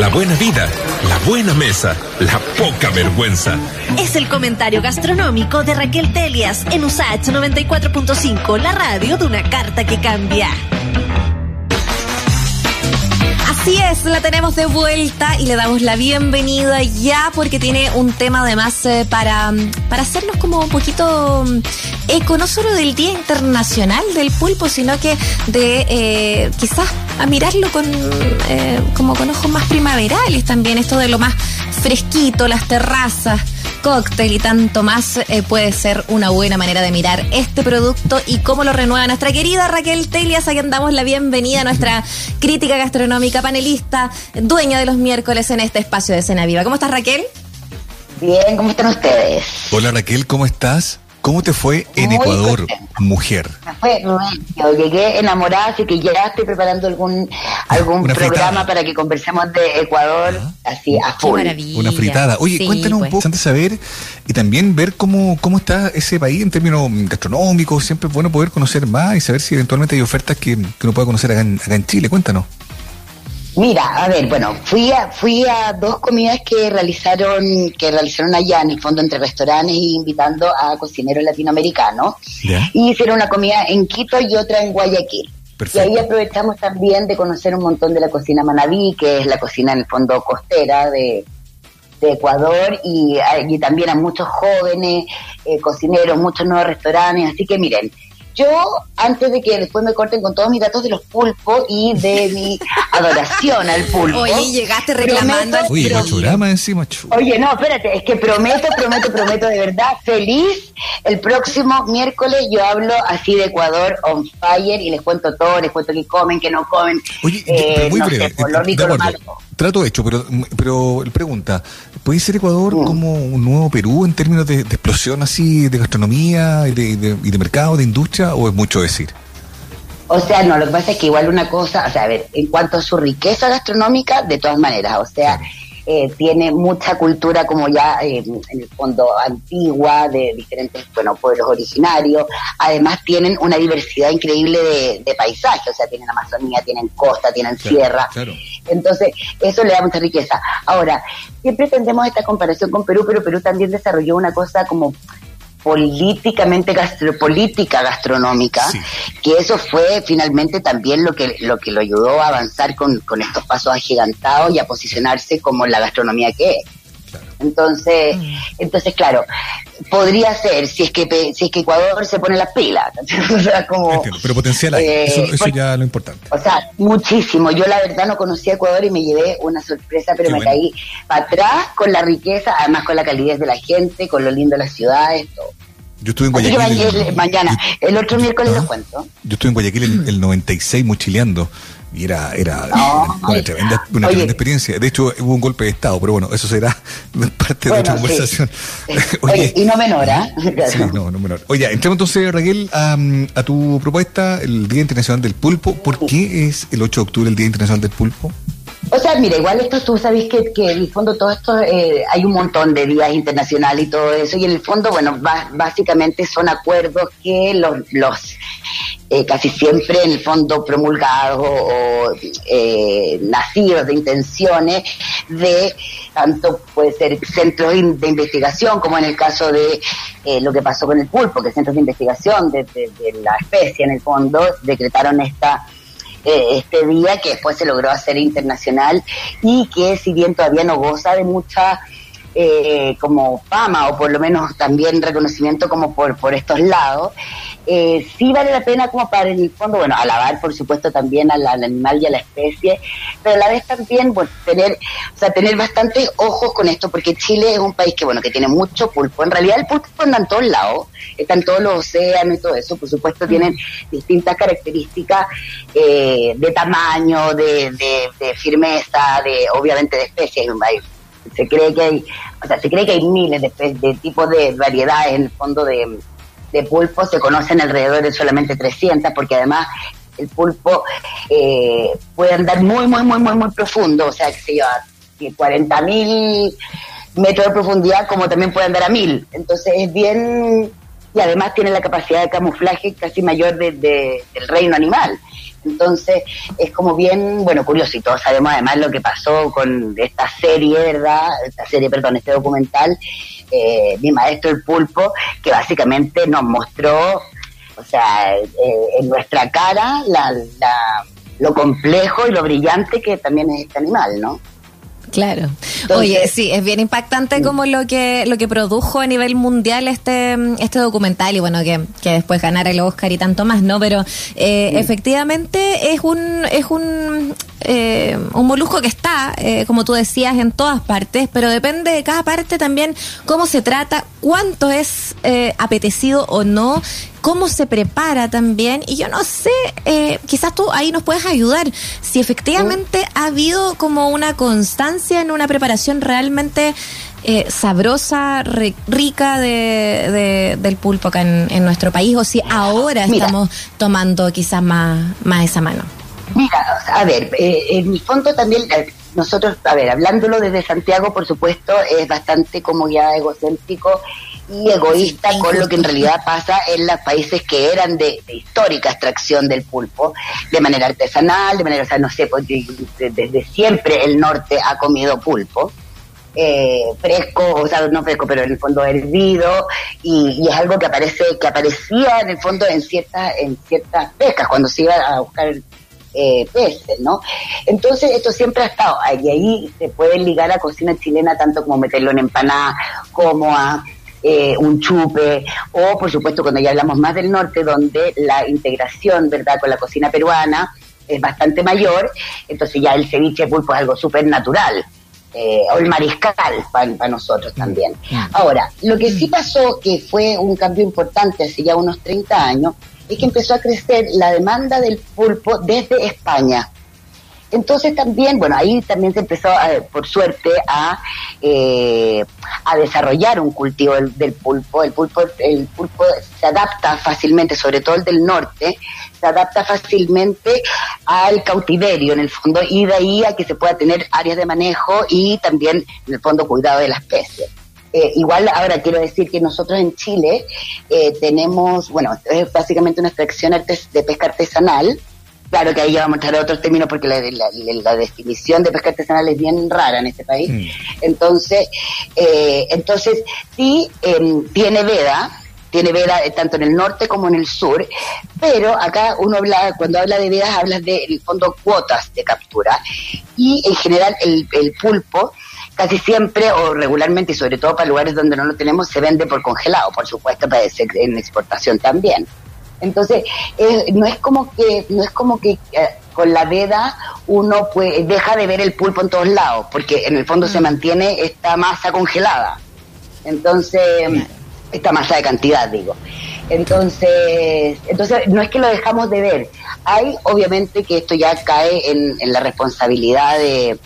la buena vida, la buena mesa, la poca vergüenza. Es el comentario gastronómico de Raquel Telias en USAH 94.5, la radio de una carta que cambia. Así es, la tenemos de vuelta y le damos la bienvenida ya porque tiene un tema además eh, para, para hacernos como un poquito eco, no solo del Día Internacional del Pulpo, sino que de eh, quizás a mirarlo con eh, como con ojos más primaverales también, esto de lo más fresquito, las terrazas cóctel y tanto más eh, puede ser una buena manera de mirar este producto y cómo lo renueva nuestra querida Raquel Telias, a quien damos la bienvenida a nuestra crítica gastronómica, panelista, dueña de los miércoles en este espacio de Cena Viva. ¿Cómo estás Raquel? Bien, ¿cómo están ustedes? Hola Raquel, ¿cómo estás? ¿Cómo te fue en Ecuador, mujer? Me fue yo llegué enamorada, así que ya estoy preparando algún algún programa para que conversemos de Ecuador así a full. Una fritada. Oye, cuéntanos un pues. poco, antes de saber y también ver cómo, cómo está ese país en términos gastronómicos. Siempre es bueno poder conocer más y saber si eventualmente hay ofertas que, que uno pueda conocer acá en, acá en Chile. Cuéntanos. Mira, a ver, bueno, fui a, fui a dos comidas que realizaron, que realizaron allá en el fondo entre restaurantes y invitando a cocineros latinoamericanos. Y hicieron una comida en Quito y otra en Guayaquil. Y ahí aprovechamos también de conocer un montón de la cocina manabí, que es la cocina en el fondo costera de, Ecuador, y, y, también a muchos jóvenes eh, cocineros, muchos nuevos restaurantes. Así que miren, yo, antes de que después me corten con todos mis datos de los pulpos y de mi adoración al pulpo. Oye, llegaste reclamando. Oye, encima, Oye, no, espérate, es que prometo, prometo, prometo de verdad, feliz. El próximo miércoles yo hablo así de Ecuador on fire y les cuento todo, les cuento qué comen, qué no comen. Oye, eh, muy breve. Trato hecho, pero, pero pregunta, ¿puede ser Ecuador mm. como un nuevo Perú en términos de, explosión así de gastronomía y de, y de mercado, de industria, o es mucho decir? O sea, no, lo que pasa es que igual una cosa, o sea, a ver, en cuanto a su riqueza gastronómica, de todas maneras, o sea, eh, tiene mucha cultura como ya eh, en el fondo antigua, de diferentes, bueno, pueblos originarios. Además tienen una diversidad increíble de, de paisajes, o sea, tienen Amazonía, tienen costa, tienen sierra. Entonces, eso le da mucha riqueza. Ahora, siempre tendemos esta comparación con Perú, pero Perú también desarrolló una cosa como políticamente gastropolítica gastronómica, que eso fue finalmente también lo que lo que lo ayudó a avanzar con, con estos pasos agigantados y a posicionarse como la gastronomía que es. Entonces, mm. entonces claro, podría ser si es que si es que Ecuador se pone las pilas, como pero potencial hay, eh, eso, ya es lo importante. O sea, muchísimo. Yo la verdad no conocía Ecuador y me llevé una sorpresa, pero me caí para atrás con la riqueza, además con la calidez de la gente, con lo lindo de las ciudades, todo. Yo estuve en Guayaquil. mañana, el otro miércoles lo cuento. Yo estuve en Guayaquil en el 96 mochileando y era, era una, tremenda, una tremenda experiencia. De hecho, hubo un golpe de Estado, pero bueno, eso será parte de otra conversación. Oye, y no menor, ¿eh? Sí, no, no menor. Oye, entremos entonces, Raquel, a, a, tu propuesta, el Día Internacional del Pulpo. ¿Por qué es el 8 de octubre el Día Internacional del Pulpo? O sea, mira, igual esto tú sabes que, que en el fondo todo esto, eh, hay un montón de días internacionales y todo eso, y en el fondo, bueno, básicamente son acuerdos que los, los eh, casi siempre en el fondo promulgados o eh, nacidos de intenciones de tanto puede ser centros de investigación como en el caso de eh, lo que pasó con el pulpo, que centros de investigación de la especie en el fondo decretaron esta eh, este día que después se logró hacer internacional y que si bien todavía no goza de mucha eh, como fama o por lo menos también reconocimiento como por, por estos lados, eh, sí vale la pena como para en el fondo, bueno, alabar por supuesto también al, animal y a la especie, pero a la vez también bueno, tener, o sea, tener bastante ojos con esto, porque Chile es un país que bueno, que tiene mucho pulpo. En realidad el pulpo anda en todos lados, está en todos los océanos y todo eso, por supuesto tienen distintas características eh, de tamaño, de, de, firmeza, de obviamente de especies. Se cree que hay, o sea, se cree que hay miles de, tipos de variedades en el fondo de de pulpo se conocen alrededor de solamente 300, porque además el pulpo eh, puede andar muy, muy, muy, muy, muy profundo, o sea, que se lleva 40.000 metros de profundidad, como también puede andar a 1000. Entonces es bien, y además tiene la capacidad de camuflaje casi mayor de, del reino animal. Entonces es como bien, bueno, curioso y todos sabemos además lo que pasó con esta serie, ¿verdad? Esta serie, perdón, este documental, eh, Mi Maestro el Pulpo, que básicamente nos mostró, o sea, eh, en nuestra cara la, la, lo complejo y lo brillante que también es este animal, ¿no? Claro. Oye, sí, es bien impactante como lo que lo que produjo a nivel mundial este este documental y bueno que, que después ganara el Oscar y tanto más, ¿no? Pero eh, efectivamente es un es un eh, un molusco que está, eh, como tú decías, en todas partes, pero depende de cada parte también cómo se trata, cuánto es eh, apetecido o no, cómo se prepara también. Y yo no sé, eh, quizás tú ahí nos puedes ayudar, si efectivamente ha habido como una constancia en una preparación realmente... sabrosa, rica de, del pulpo acá en, nuestro país, o si ahora estamos tomando quizás más, más esa mano. Mira, a ver, eh, en mi fondo también nosotros, a ver, hablándolo desde Santiago, por supuesto, es bastante como ya egocéntrico y egoísta con lo que en realidad pasa en los países que eran de, histórica extracción del pulpo, de manera artesanal, de manera, o sea, no sé, pues, desde siempre el norte ha comido pulpo. Eh, fresco, o sea, no fresco, pero en el fondo hervido, y, y, es algo que aparece, que aparecía en el fondo en ciertas, en ciertas pescas, cuando se iba a buscar eh, peces, ¿no? Entonces esto siempre ha estado ahí, y ahí se puede ligar a cocina chilena tanto como meterlo en empanada, como a eh, un chupe, o por supuesto cuando ya hablamos más del norte, donde la integración, ¿verdad?, con la cocina peruana es bastante mayor, entonces ya el ceviche pulpo es algo súper natural. Eh, o el mariscal para nosotros también. Mm. Ahora, lo que sí pasó, que fue un cambio importante hace ya unos 30 años, es que empezó a crecer la demanda del pulpo desde España. Entonces también, bueno, ahí también se empezó, por suerte, a, eh, a desarrollar un cultivo del, pulpo. El pulpo. El pulpo se adapta fácilmente, sobre todo el del norte, se adapta fácilmente al cautiverio, en el fondo, y de ahí a que se pueda tener áreas de manejo y también, en el fondo, cuidado de la especie. Eh, igual ahora quiero decir que nosotros en Chile eh, tenemos, bueno, es básicamente una extracción de pesca artesanal. Claro que ahí ya vamos a entrar a otros términos porque la, definición de pesca artesanal es bien rara en este país. Mm. Entonces, eh, entonces sí em, tiene veda, tiene veda tanto en el norte como en el sur, pero acá uno habla, cuando habla de vedas, hablas de, en el fondo, cuotas de captura. Y en general el, el pulpo casi siempre o regularmente y sobre todo para lugares donde no lo tenemos se vende por congelado, por supuesto, para ser en exportación también. Entonces, no es como que no es como que eh, con la veda uno pues, deja de ver el pulpo en todos lados, porque en el fondo se mm. mantiene esta masa congelada. Entonces, esta masa de cantidad, digo. Entonces, entonces no es que lo dejamos de ver. Hay, obviamente, que esto ya cae en la responsabilidad de,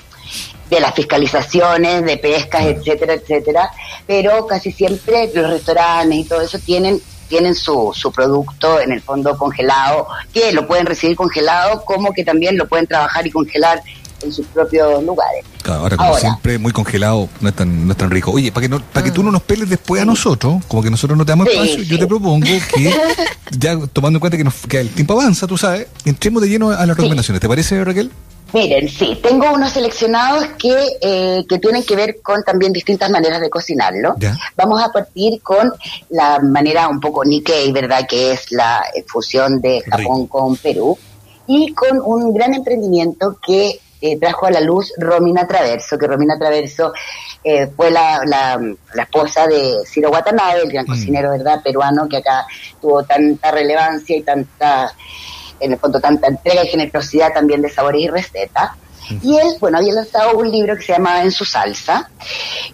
de las fiscalizaciones, de pescas, etcétera, etcétera, pero casi siempre los restaurantes y todo eso tienen tienen su, su producto en el fondo congelado, que lo pueden recibir congelado, como que también lo pueden trabajar y congelar en sus propios lugares. ahora, como siempre, muy congelado, no es tan, no es tan rico. Oye, para que, no, para que tú no nos peles después a nosotros, como que nosotros no te damos espacio, yo te propongo que, ya tomando en cuenta que, nos, que el tiempo avanza, tú sabes, entremos de lleno a las recomendaciones. ¿Te parece, Raquel? Miren, sí, tengo unos seleccionados que, eh, que tienen que ver con también distintas maneras de cocinarlo. Vamos a partir con la manera un poco Nikkei, ¿verdad? Que es la fusión de Japón con Perú. Y con un gran emprendimiento que eh, trajo a la luz Romina Traverso, que Romina Traverso eh, fue la, la, esposa de Ciro Watanabe, el gran mm. cocinero, ¿verdad? Peruano, que acá tuvo tanta relevancia y tanta en el fondo tanta entrega y generosidad también de sabores y recetas. Y él, bueno, había lanzado un libro que se llama En su salsa,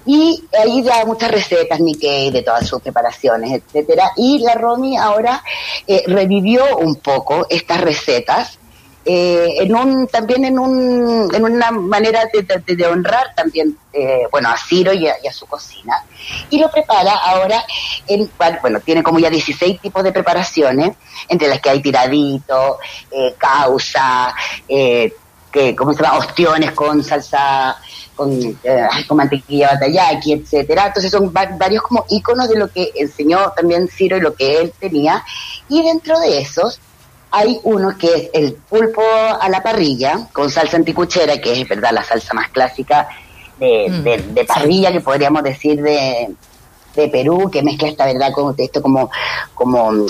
y ahí da muchas recetas, Nikkei, de todas sus preparaciones, etcétera. Y la Romy ahora eh, revivió un poco estas recetas eh, en un también en, un, en una manera de, honrar también eh, bueno a Ciro y a, su cocina y lo prepara ahora en bueno tiene como ya 16 tipos de preparaciones entre las que hay tiradito eh, causa que ¿cómo se llama? Ostiones con salsa, con, eh, con mantequilla batayaki, etcétera. Entonces son varios como iconos de lo que enseñó también Ciro y lo que él tenía. Y dentro de esos hay uno que es el pulpo a la parrilla con salsa anticuchera, que es verdad la salsa más clásica de, mm. de parrilla que podríamos decir de, de Perú que mezcla esta verdad con esto como como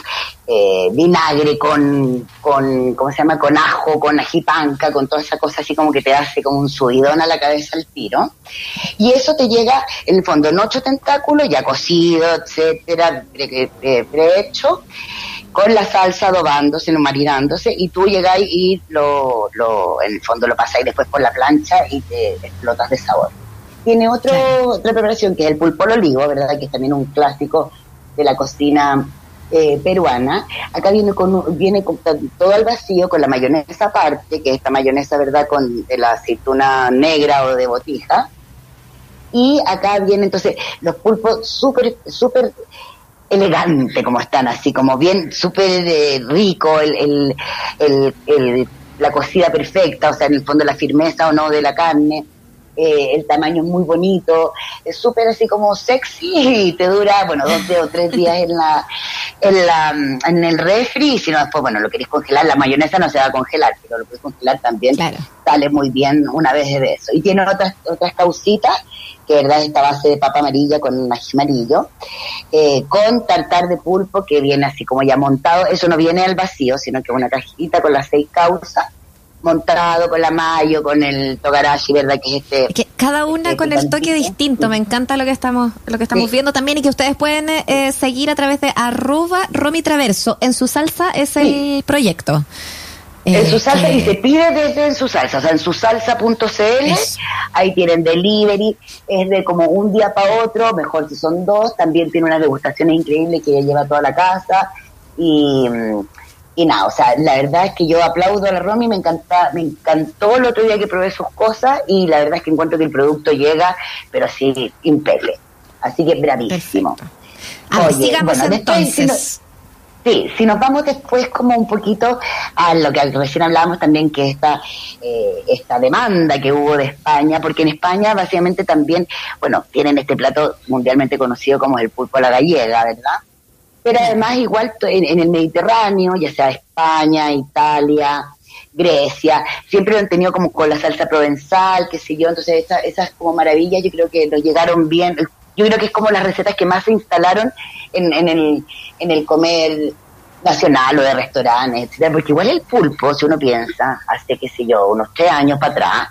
eh, vinagre con con cómo se llama con ajo con ajipanca con toda esa cosa así como que te hace como un subidón a la cabeza al tiro. Y eso te llega en el fondo en ocho tentáculos ya cocido etcétera prehecho con la salsa adobándose, marinándose, y tú llegas y lo, lo, en el fondo lo pasáis después por la plancha y te explotas de sabor. Tiene otro, otra preparación que es el pulpo al olivo, ¿verdad? Que es también un clásico de la cocina eh, peruana. Acá viene con viene con todo al vacío con la mayonesa aparte, que es esta mayonesa, ¿verdad? Con de la aceituna negra o de botija. Y acá viene entonces los pulpos súper, súper elegante como están, así como bien súper eh, rico, el, el, el, el, la cocida perfecta, o sea, en el fondo la firmeza o no de la carne eh, el tamaño es muy bonito, es súper así como sexy y te dura, bueno, dos o tres días en la, en la, en el refri y si no después, bueno, lo querés congelar, la mayonesa no se va a congelar, pero lo puedes congelar también, sale muy bien una vez de eso. Y tiene otras, otras causitas, que verdad esta base de papa amarilla con maíz amarillo, eh, con tartar de pulpo que viene así como ya montado, eso no viene al vacío, sino que es una cajita con las seis causas montado con la mayo, con el togarashi, ¿verdad? Que es este... Que cada una este con el toque distinto, me encanta lo que estamos lo que estamos viendo también y que ustedes pueden eh, seguir a través de arroba Romy Traverso. En su salsa es el proyecto. En su salsa y se pide desde en su salsa, o sea, en su salsa.cl, ahí tienen delivery, es de como un día para otro, mejor si son dos, también tiene unas degustaciones increíbles que ella lleva toda la casa y mm, y nada, o sea, la verdad es que yo aplaudo a la Romy, me encanta, me encantó el otro día que probé sus cosas y la verdad es que encuentro que el producto llega, pero así, impecable. Así que bravísimo. Oye, bueno, entonces. sí, si nos vamos después como un poquito a lo que recién hablábamos también, que esta, eh, esta demanda que hubo de España, porque en España básicamente también, bueno, tienen este plato mundialmente conocido como el pulpo a la gallega, ¿verdad? Pero además igual en, el Mediterráneo, ya sea España, Italia, Grecia, siempre lo han tenido como con la salsa provenzal, qué sé yo, entonces esas, como maravillas yo creo que lo llegaron bien, yo creo que es como las recetas que más se instalaron en, en, el, en el comer nacional o de restaurantes, etcétera, porque igual el pulpo, si uno piensa, hace qué sé yo, unos tres años para atrás,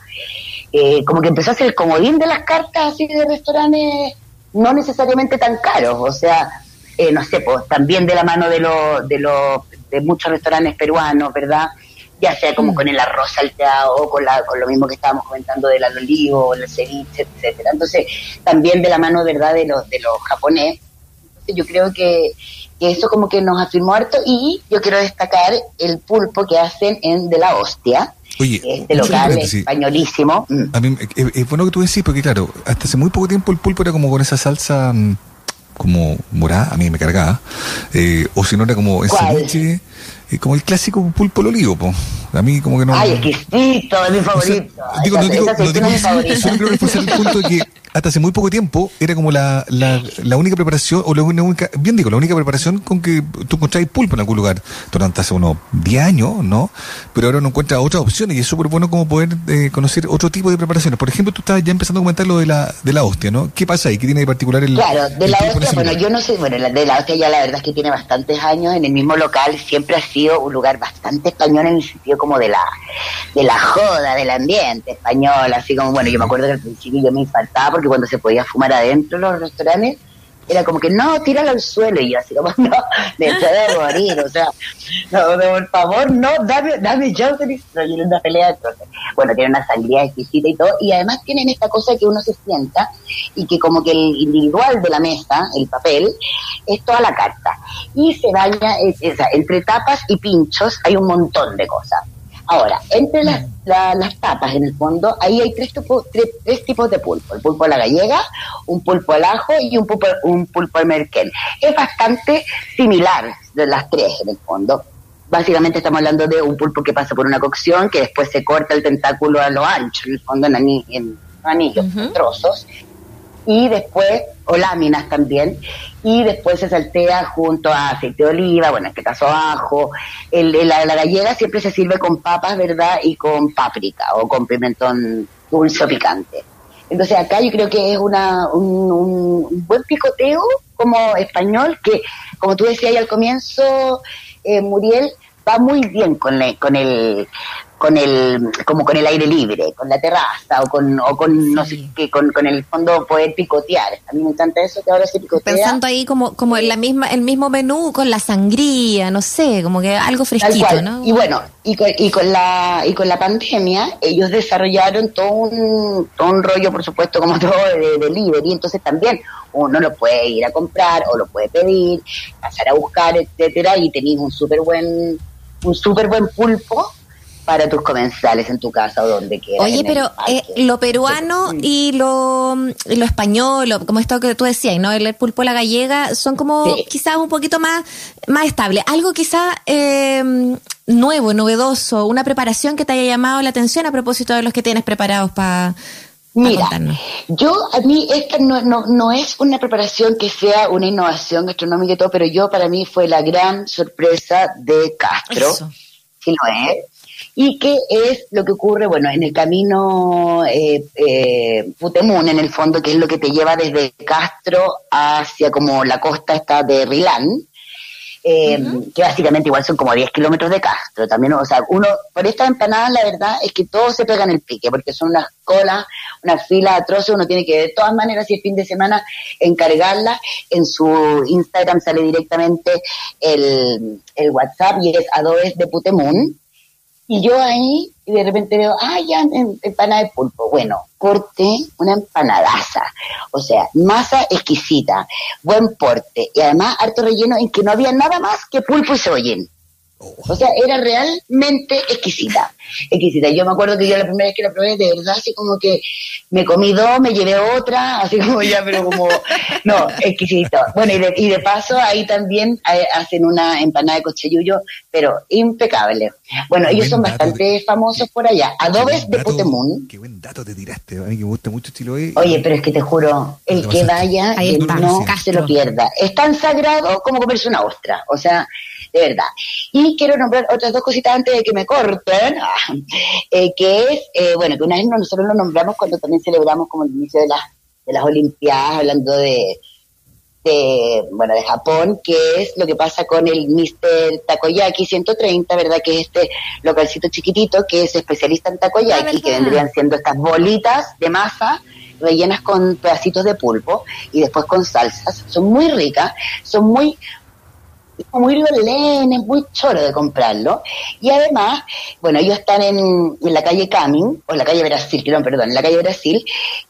eh, como que empezó a ser el comodín de las cartas así de restaurantes no necesariamente tan caros, o sea, eh, no sé, pues también de la mano de, lo, de, lo, de muchos restaurantes peruanos, ¿verdad? Ya sea como mm. con el arroz salteado o con, la, con lo mismo que estábamos comentando del olivo, el ceviche, etcétera. Entonces, también de la mano, ¿verdad?, de los, de los japonés. Entonces, yo creo que, eso como que nos afirmó harto y yo quiero destacar el pulpo que hacen en De la Hostia, Oye, este local españolísimo. Mm. A mí, es, bueno que tú decís, porque claro, hasta hace muy poco tiempo el pulpo era como con esa salsa mm, como morada, a mí me cargaba, eh, o si no era como en ceviche, eh, como el clásico pulpo al olivo, po. a mí como que no... Ay, exquisito, es mi favorito. digo, no digo, no digo, solo quiero reforzar el punto de que hasta hace muy poco tiempo era como la, la, la única preparación, o la única, bien digo, la única preparación con que tú encontrás pulpo en algún lugar durante hace unos 10 años, ¿no? Pero ahora no encuentras otras opciones y es súper bueno como poder eh, conocer otro tipo de preparaciones. Por ejemplo, tú estás ya empezando a comentar lo de la, de la hostia, ¿no? ¿Qué pasa ahí? ¿Qué tiene de particular el Claro, de la hostia, bueno, yo no sé, bueno, de la hostia ya la verdad es que tiene bastantes años en el mismo local, siempre ha un lugar bastante español en el sentido como de la, de la joda, del ambiente español, así como, bueno, yo me acuerdo que al principio yo me infartaba porque cuando se podía fumar adentro los restaurantes, era como que no, tíralo al suelo y yo así como, no, me de morir, o sea, no, por favor, no, dame, dame yo en una pelea. Entonces, bueno, tiene una sangría exquisita y todo, y además tienen esta cosa que uno se sienta y que como que el individual de la mesa, el papel, es toda la carta. Y se baña, entre tapas y pinchos hay un montón de cosas. Ahora, entre las, las tapas, en el fondo, ahí hay tres, tres, tipos de pulpo. El pulpo a la gallega, un pulpo al ajo y un pulpo, un pulpo al merquén. Es bastante similar de las tres, en el fondo. básicamente estamos hablando de un pulpo que pasa por una cocción, que después se corta el tentáculo a lo ancho, en el fondo en, anillos, en trozos, y después, o láminas también, y después se saltea junto a aceite de oliva, bueno, en este caso ajo. El, la, gallega siempre se sirve con papas, ¿verdad? Y con páprica o con pimentón dulce o picante. Entonces acá yo creo que es una, un, buen picoteo como español que, como tú decías al comienzo, eh, Muriel, va muy bien con, con el con el como con el aire libre, con la terraza o con o con no sé qué, con, con el fondo poder picotear. A mí me encanta eso que ahora se picotea. Pensando ahí como como en la misma el mismo menú con la sangría, no sé, como que algo fresquito, ¿no? Y bueno, y con, y con la y con la pandemia ellos desarrollaron todo un todo un rollo, por supuesto, como todo de delivery, entonces también uno lo puede ir a comprar o lo puede pedir, pasar a buscar, etcétera, y tenéis un súper buen un súper buen pulpo para tus comensales en tu casa o donde quieras. Oye, pero eh, lo peruano y lo, lo español, como esto que tú decías, ¿no? El pulpo la gallega, son como quizás un poquito más, más estable. Algo quizás eh, nuevo, novedoso, una preparación que te haya llamado la atención a propósito de los que tienes preparados para... Mira, yo a mí esta no, no, no es una preparación que sea una innovación gastronómica y todo, pero yo para mí fue la gran sorpresa de Castro. Eso. Sí lo es y qué es lo que ocurre, bueno, en el camino eh, eh, Putemún, en el fondo, que es lo que te lleva desde Castro hacia como la costa esta de Rilán, eh, que básicamente igual son como 10 kilómetros de Castro. También, o sea, uno, por estas empanadas la verdad es que todo se pega en el pique, porque son unas colas, unas filas atroces, uno tiene que de todas maneras, si es fin de semana, encargarla. En su Instagram sale directamente el, el WhatsApp y es adobes de Putemún. Y yo ahí de repente veo, ah, ya, empanada de pulpo. Bueno, corte una empanadaza. O sea, masa exquisita, buen porte. Y además harto relleno en que no había nada más que pulpo y soyen. O sea, era realmente exquisita, exquisita. Yo me acuerdo que yo la primera vez que la probé, de verdad, así como que me comí dos, me llevé otra, así como ya, pero como, no, exquisito. Bueno, y de, y de paso ahí también hacen una empanada de cochayuyo, pero impecable. Bueno, ellos son bastante famosos por allá. Adobes de Putemún. Qué buen dato te tiraste, a mí que me gusta mucho estilo E. Oye, pero es que te juro, el que vaya, no se lo pierda. Es tan sagrado como comerse una ostra, o sea de verdad. Y quiero nombrar otras dos cositas antes de que me corten, eh, que es, eh, bueno, que una vez nosotros lo nombramos cuando también celebramos como el inicio de las, de las Olimpiadas, hablando de, de, bueno, de Japón, que es lo que pasa con el Mr. Takoyaki 130, ¿verdad? Que es este localcito chiquitito que es especialista en takoyaki, que vendrían siendo estas bolitas de masa rellenas con pedacitos de pulpo y después con salsas. Son muy ricas, son muy muy Berlín, es muy choro de comprarlo. Y además, bueno, ellos están en, la calle Camin, o en la calle Brasil, perdón, en la calle Brasil,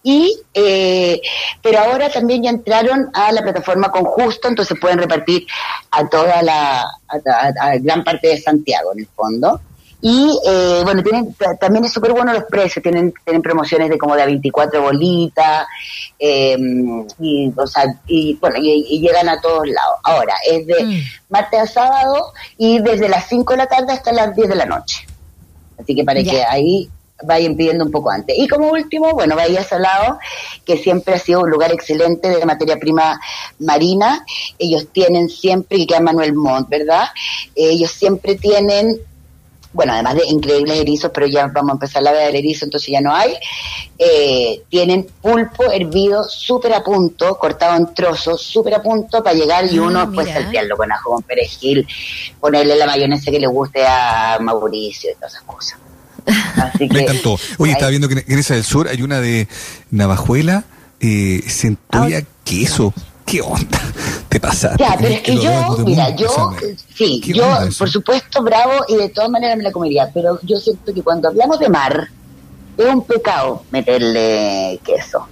y, eh, pero ahora también ya entraron a la plataforma con Justo, entonces pueden repartir a toda la, a gran parte de Santiago, en el fondo. Y eh, bueno, tienen también es súper bueno los precios, tienen, tienen promociones de como de 24 bolitas, em, y, o sea, y bueno, y, llegan a todos lados. Ahora, es de mm. martes a sábado y desde las 5 de la tarde hasta las 10 de la noche. Así que para que ahí vayan pidiendo un poco antes. Y como último, bueno, Bahía Salado, que siempre ha sido un lugar excelente de materia prima marina. Ellos tienen siempre, y queda Manuel Montt, ¿verdad? Ellos siempre tienen bueno, además de increíbles erizos, pero ya vamos a empezar a ver erizo, entonces ya no hay, eh, tienen pulpo hervido súper a punto, cortado en trozos, súper a punto para llegar y ah, uno puede saltearlo con ajo, con perejil, ponerle la mayonesa que le guste a Mauricio y todas esas cosas. Me encantó. Oye, estaba viendo que en esa del Sur hay una de Navajuela, eh, centolla, ah, queso. ¿Qué onda? Te pasa. Ya, pero es que yo, mira, yo, sí, yo, por supuesto, bravo y de todas maneras me la comería, pero yo siento que cuando hablamos de mar, es un pecado meterle queso.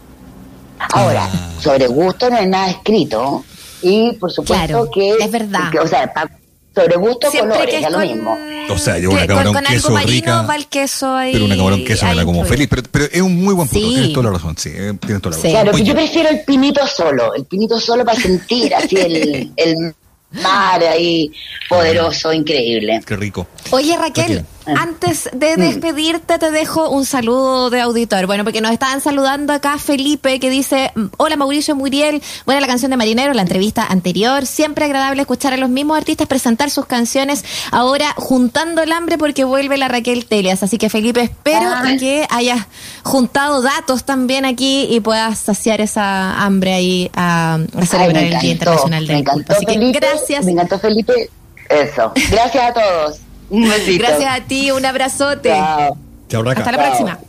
Ahora, ah. sobre gusto no hay nada escrito y por supuesto que es verdad. o sea, sobre gusto colores, es lo mismo. O sea, yo una camarón con, queso algo rica, va el queso ahí, pero una camarón queso me la como feliz, pero, pero, es un muy buen punto, tienes toda la razón, sí, eh, tienes toda la razón. Claro, yo prefiero el pinito solo, el pinito solo para sentir así el, el mar ahí poderoso, increíble. Qué rico. Oye, Raquel, antes de mm. despedirte te dejo un saludo de auditor. Bueno, porque nos estaban saludando acá Felipe que dice, hola Mauricio Muriel, buena la canción de Marinero, la entrevista anterior, siempre agradable escuchar a los mismos artistas presentar sus canciones, ahora juntando el hambre porque vuelve la Raquel Telias. Así que Felipe, espero que hayas juntado datos también aquí y puedas saciar esa hambre ahí a, celebrar el Día Internacional del Me Así que gracias. Me encantó Felipe. Eso. Gracias a todos. Un besito. Gracias a ti, un abrazote. Chao. Chao, Hasta la próxima.